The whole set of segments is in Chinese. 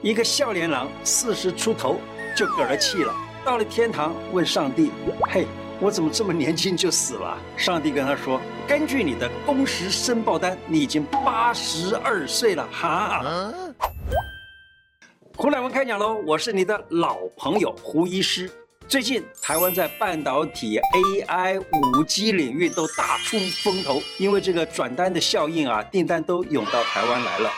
一个笑脸郎，四十出头就嗝了气了。到了天堂，问上帝：“嘿，我怎么这么年轻就死了？”上帝跟他说：“根据你的工时申报单，你已经八十二岁了。”哈。胡乃文开讲喽！我是你的老朋友胡医师。最近台湾在半导体、AI、五 G 领域都大出风头，因为这个转单的效应啊，订单都涌到台湾来了。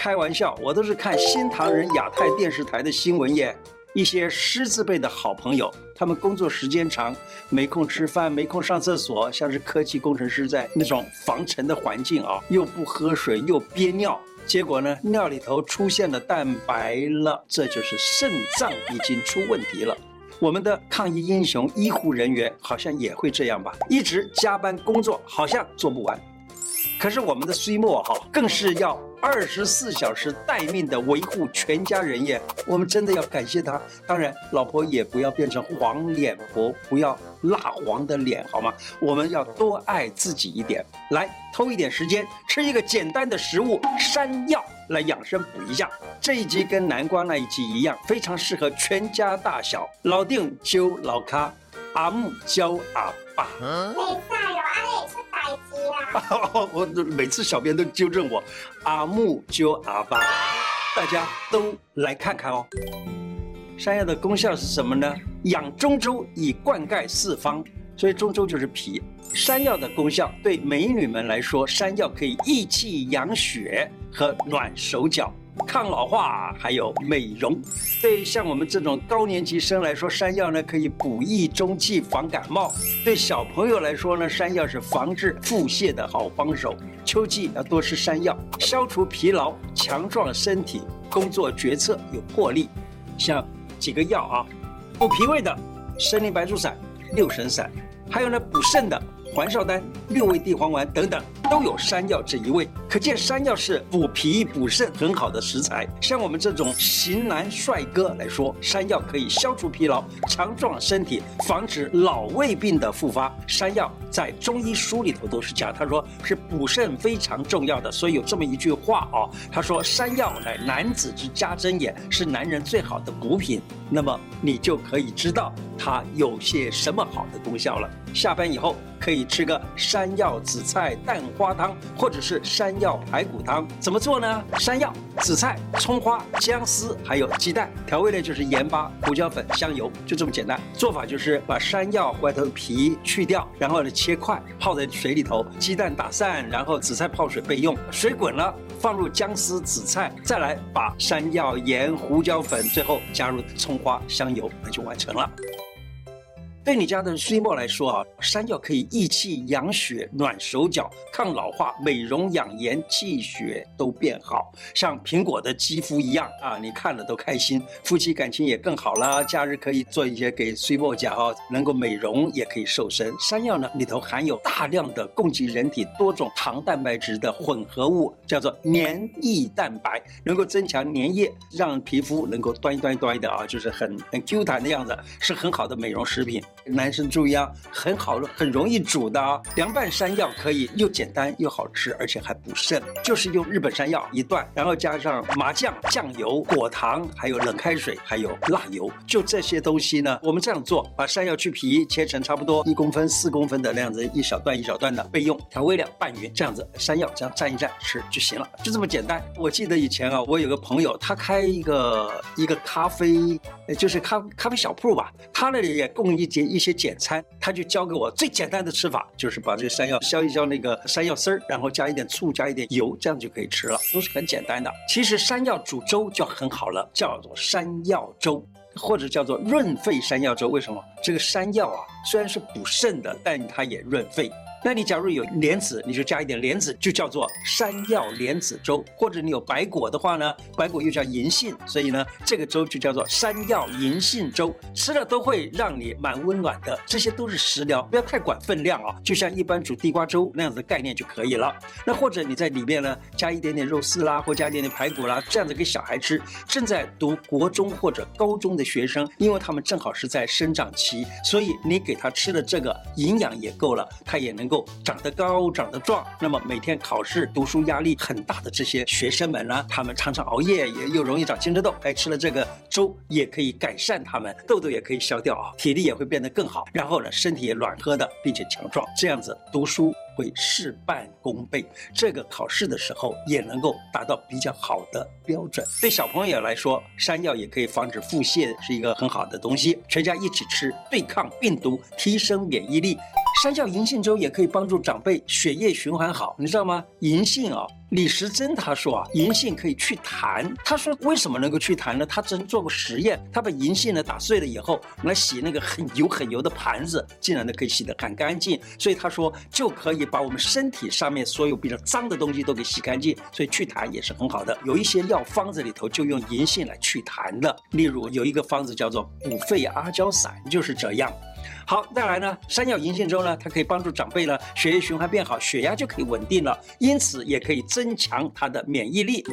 开玩笑，我都是看新唐人亚太电视台的新闻耶。一些狮子辈的好朋友，他们工作时间长，没空吃饭，没空上厕所，像是科技工程师在那种防尘的环境啊，又不喝水，又憋尿，结果呢，尿里头出现了蛋白了，这就是肾脏已经出问题了。我们的抗疫英雄医护人员好像也会这样吧，一直加班工作，好像做不完。可是我们的水某哈，更是要。二十四小时待命的维护全家人耶，我们真的要感谢他。当然，老婆也不要变成黄脸婆，不要蜡黄的脸，好吗？我们要多爱自己一点。来，偷一点时间吃一个简单的食物山药来养生补一下。这一集跟南瓜那一集一样，非常适合全家大小，老丁揪老咖，阿木教阿爸。我每次小编都纠正我，阿木灸阿爸，大家都来看看哦。山药的功效是什么呢？养中州以灌溉四方，所以中州就是脾。山药的功效对美女们来说，山药可以益气养血和暖手脚。抗老化还有美容，对像我们这种高年级生来说，山药呢可以补益中气、防感冒；对小朋友来说呢，山药是防治腹泻的好帮手。秋季要多吃山药，消除疲劳，强壮身体，工作决策有魄力。像几个药啊，补脾胃的参苓白术散、六神散，还有呢补肾的。环少丹、六味地黄丸等等都有山药这一味，可见山药是补脾补肾很好的食材。像我们这种型男帅哥来说，山药可以消除疲劳、强壮身体，防止老胃病的复发。山药在中医书里头都是讲，他说是补肾非常重要的。所以有这么一句话啊，他说山药乃男子之家珍也，是男人最好的补品。那么你就可以知道它有些什么好的功效了。下班以后。可以吃个山药紫菜蛋花汤，或者是山药排骨汤。怎么做呢？山药、紫菜、葱花、姜丝，还有鸡蛋。调味呢就是盐巴、胡椒粉、香油，就这么简单。做法就是把山药外头皮去掉，然后呢切块，泡在水里头，鸡蛋打散，然后紫菜泡水备用。水滚了，放入姜丝、紫菜，再来把山药、盐、胡椒粉，最后加入葱花、香油，那就完成了。对你家的水某来说啊，山药可以益气养血、暖手脚、抗老化、美容养颜、气血都变好，像苹果的肌肤一样啊，你看了都开心，夫妻感情也更好了。假日可以做一些给水某讲啊，能够美容也可以瘦身。山药呢里头含有大量的供给人体多种糖蛋白质的混合物，叫做黏液蛋白，能够增强粘液，让皮肤能够端一端一端的啊，就是很很 Q 弹的样子，是很好的美容食品。男生注意啊，很好，很容易煮的啊。凉拌山药可以又简单又好吃，而且还补肾。就是用日本山药一段，然后加上麻酱、酱油、果糖，还有冷开水，还有辣油，就这些东西呢。我们这样做，把山药去皮，切成差不多一公分、四公分的那样子，一小段一小段的备用。调味料拌匀，这样子山药这样蘸一蘸吃就行了，就这么简单。我记得以前啊，我有个朋友，他开一个一个咖啡，就是咖咖啡小铺吧，他那里也供一节。一些简餐，他就教给我最简单的吃法，就是把这个山药削一削那个山药丝儿，然后加一点醋，加一点油，这样就可以吃了，都是很简单的。其实山药煮粥就很好了，叫做山药粥，或者叫做润肺山药粥。为什么？这个山药啊，虽然是补肾的，但它也润肺。那你假如有莲子，你就加一点莲子，就叫做山药莲子粥；或者你有白果的话呢，白果又叫银杏，所以呢，这个粥就叫做山药银杏粥。吃了都会让你蛮温暖的，这些都是食疗，不要太管分量啊，就像一般煮地瓜粥那样子的概念就可以了。那或者你在里面呢，加一点点肉丝啦，或加一点点排骨啦，这样子给小孩吃。正在读国中或者高中的学生，因为他们正好是在生长期，所以你给他吃的这个营养也够了，他也能。够长得高、长得壮。那么每天考试、读书压力很大的这些学生们呢，他们常常熬夜，也又容易长青春痘。哎，吃了这个粥也可以改善他们痘痘，也可以消掉啊，体力也会变得更好。然后呢，身体也暖和的，并且强壮，这样子读书。会事半功倍，这个考试的时候也能够达到比较好的标准。对小朋友来说，山药也可以防止腹泻，是一个很好的东西。全家一起吃，对抗病毒，提升免疫力。山药银杏粥也可以帮助长辈血液循环好，你知道吗？银杏啊。李时珍他说啊，银杏可以去痰。他说为什么能够去痰呢？他曾做过实验，他把银杏呢打碎了以后，来洗那个很油很油的盘子，竟然呢可以洗得很干净。所以他说就可以把我们身体上面所有比较脏的东西都给洗干净，所以去痰也是很好的。有一些药方子里头就用银杏来去痰的，例如有一个方子叫做补肺阿胶散，就是这样。好，再来呢，山药银杏粥呢，它可以帮助长辈呢血液循环变好，血压就可以稳定了，因此也可以增强他的免疫力。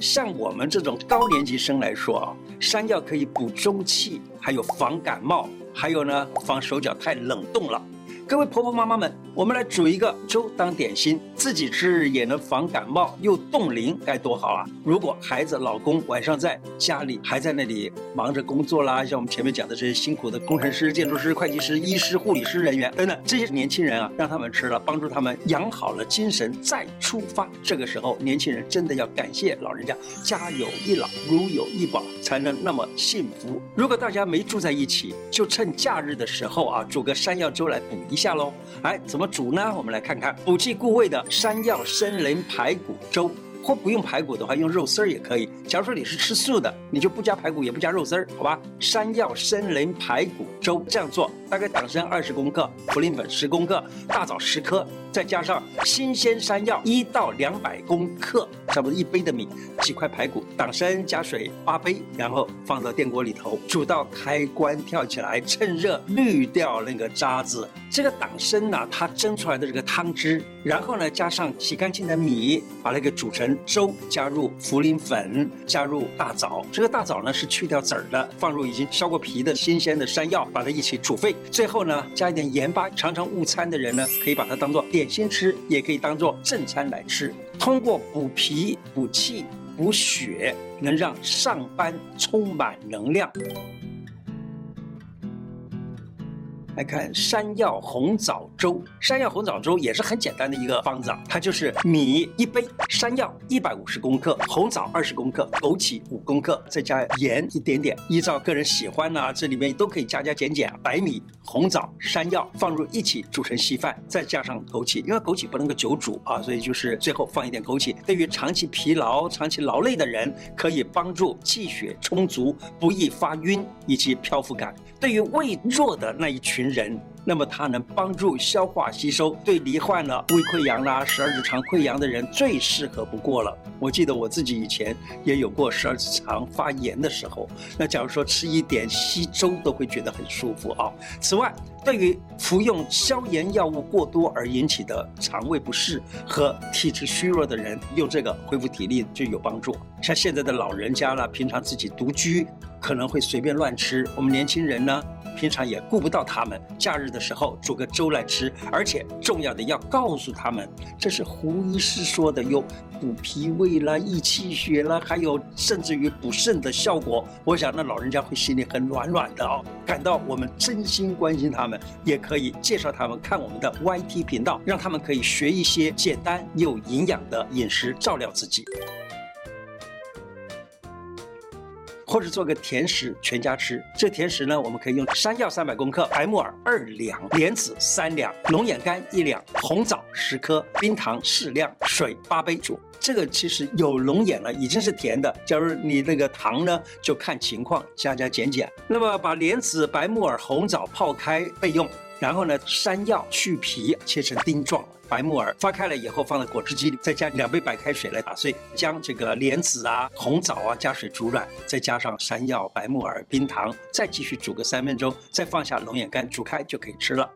像我们这种高年级生来说啊，山药可以补中气，还有防感冒，还有呢防手脚太冷冻了。各位婆婆妈妈们，我们来煮一个粥当点心，自己吃也能防感冒又冻龄，该多好啊！如果孩子、老公晚上在家里还在那里忙着工作啦，像我们前面讲的这些辛苦的工程师、建筑师、会计师、医师、护理师人员等等这些年轻人啊，让他们吃了，帮助他们养好了精神再出发。这个时候，年轻人真的要感谢老人家，家有一老如有一宝，才能那么幸福。如果大家没住在一起，就趁假日的时候啊，煮个山药粥来补一下喽，哎，怎么煮呢？我们来看看补气固胃的山药参苓排骨粥。或不用排骨的话，用肉丝儿也可以。假如说你是吃素的，你就不加排骨，也不加肉丝儿，好吧？山药参苓排骨粥这样做，大概党参二十公克，茯苓粉十公克，大枣十颗，再加上新鲜山药一到两百公克，差不多一杯的米，几块排骨，党参加水八杯，然后放到电锅里头煮到开关跳起来，趁热滤掉那个渣子。这个党参呢，它蒸出来的这个汤汁，然后呢加上洗干净的米，把它给煮成。粥加入茯苓粉，加入大枣。这个大枣呢是去掉籽儿的，放入已经削过皮的新鲜的山药，把它一起煮沸。最后呢，加一点盐巴。常常误餐的人呢，可以把它当做点心吃，也可以当做正餐来吃。通过补脾、补气、补血，能让上班充满能量。来看山药红枣粥，山药红枣粥也是很简单的一个方子，它就是米一杯，山药一百五十公克，红枣二十公克，枸杞五公克，再加盐一点点，依照个人喜欢呢、这里面都可以加加减减。白米、红枣、山药放入一起煮成稀饭，再加上枸杞，因为枸杞不能够久煮啊，所以就是最后放一点枸杞。对于长期疲劳、长期劳累的人，可以帮助气血充足，不易发晕以及漂浮感。对于胃弱的那一群人，那么它能帮助消化吸收。对罹患了胃溃疡啦、十二指肠溃疡的人最适合不过了。我记得我自己以前也有过十二指肠发炎的时候，那假如说吃一点稀粥都会觉得很舒服啊。此外，对于服用消炎药物过多而引起的肠胃不适和体质虚弱的人，用这个恢复体力就有帮助。像现在的老人家了，平常自己独居。可能会随便乱吃，我们年轻人呢，平常也顾不到他们。假日的时候煮个粥来吃，而且重要的要告诉他们，这是胡医师说的，有补脾胃啦、益气血啦，还有甚至于补肾的效果。我想那老人家会心里很暖暖的哦，感到我们真心关心他们，也可以介绍他们看我们的 YT 频道，让他们可以学一些简单又营养的饮食，照料自己。或者做个甜食，全家吃。这甜食呢，我们可以用山药三百公克，白木耳二两，莲子三两，龙眼干一两，红枣十颗，冰糖适量，水八杯煮。这个其实有龙眼了，已经是甜的。假如你那个糖呢，就看情况加加减减。那么把莲子、白木耳、红枣泡开备用。然后呢，山药去皮，切成丁状。白木耳发开了以后，放在果汁机里，再加两杯白开水来打碎，将这个莲子啊、红枣啊加水煮软，再加上山药、白木耳、冰糖，再继续煮个三分钟，再放下龙眼干煮开就可以吃了。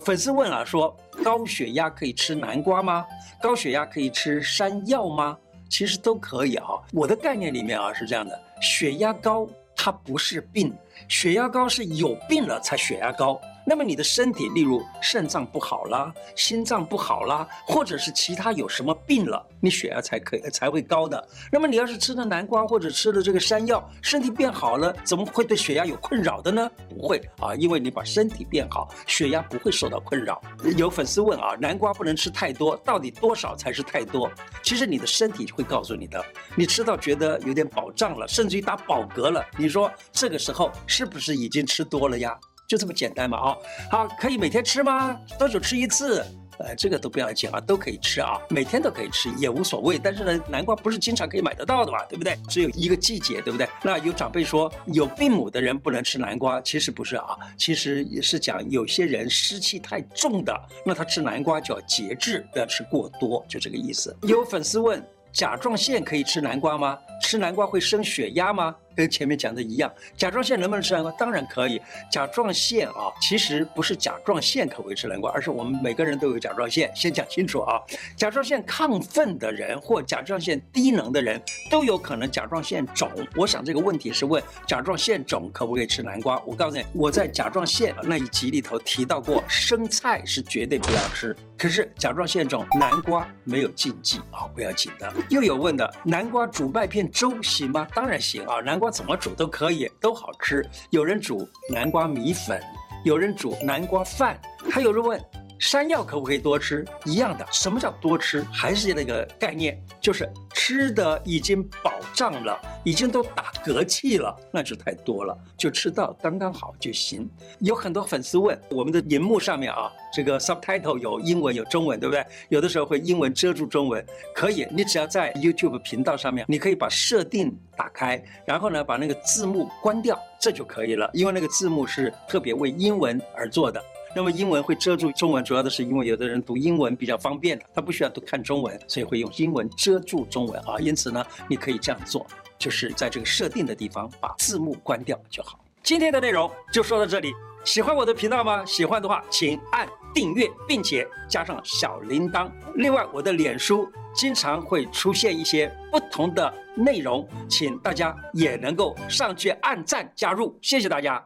粉丝问了，说高血压可以吃南瓜吗？高血压可以吃山药吗？其实都可以啊。我的概念里面啊是这样的，血压高。它不是病，血压高是有病了才血压高。那么你的身体，例如肾脏不好啦，心脏不好啦，或者是其他有什么病了，你血压才可以才会高的。那么你要是吃了南瓜或者吃了这个山药，身体变好了，怎么会对血压有困扰的呢？不会啊，因为你把身体变好，血压不会受到困扰。有粉丝问啊，南瓜不能吃太多，到底多少才是太多？其实你的身体会告诉你的，你吃到觉得有点饱胀了，甚至于打饱嗝了，你说这个时候是不是已经吃多了呀？就这么简单嘛啊，好，可以每天吃吗？多久吃一次？呃，这个都不要紧啊，都可以吃啊，每天都可以吃也无所谓。但是呢，南瓜不是经常可以买得到的嘛，对不对？只有一个季节，对不对？那有长辈说有病母的人不能吃南瓜，其实不是啊，其实也是讲有些人湿气太重的，那他吃南瓜就要节制，不要吃过多，就这个意思。有粉丝问，甲状腺可以吃南瓜吗？吃南瓜会升血压吗？跟前面讲的一样，甲状腺能不能吃南瓜？当然可以。甲状腺啊，其实不是甲状腺可不可以吃南瓜，而是我们每个人都有甲状腺。先讲清楚啊，甲状腺亢奋的人或甲状腺低能的人都有可能甲状腺肿。我想这个问题是问甲状腺肿可不可以吃南瓜？我告诉你，我在甲状腺那一集里头提到过，生菜是绝对不要吃。可是甲状腺肿，南瓜没有禁忌啊，不要紧的。又有问的，南瓜煮麦片粥行吗？当然行啊，南。瓜怎么煮都可以，都好吃。有人煮南瓜米粉，有人煮南瓜饭，还有人问山药可不可以多吃？一样的，什么叫多吃？还是那个概念，就是吃的已经饱胀了，已经都打嗝气了，那就太多了，就吃到刚刚好就行。有很多粉丝问，我们的荧幕上面啊。这个 subtitle 有英文有中文，对不对？有的时候会英文遮住中文，可以，你只要在 YouTube 频道上面，你可以把设定打开，然后呢，把那个字幕关掉，这就可以了。因为那个字幕是特别为英文而做的。那么英文会遮住中文，主要的是因为有的人读英文比较方便的，他不需要读看中文，所以会用英文遮住中文啊。因此呢，你可以这样做，就是在这个设定的地方把字幕关掉就好。今天的内容就说到这里。喜欢我的频道吗？喜欢的话，请按订阅，并且加上小铃铛。另外，我的脸书经常会出现一些不同的内容，请大家也能够上去按赞加入。谢谢大家。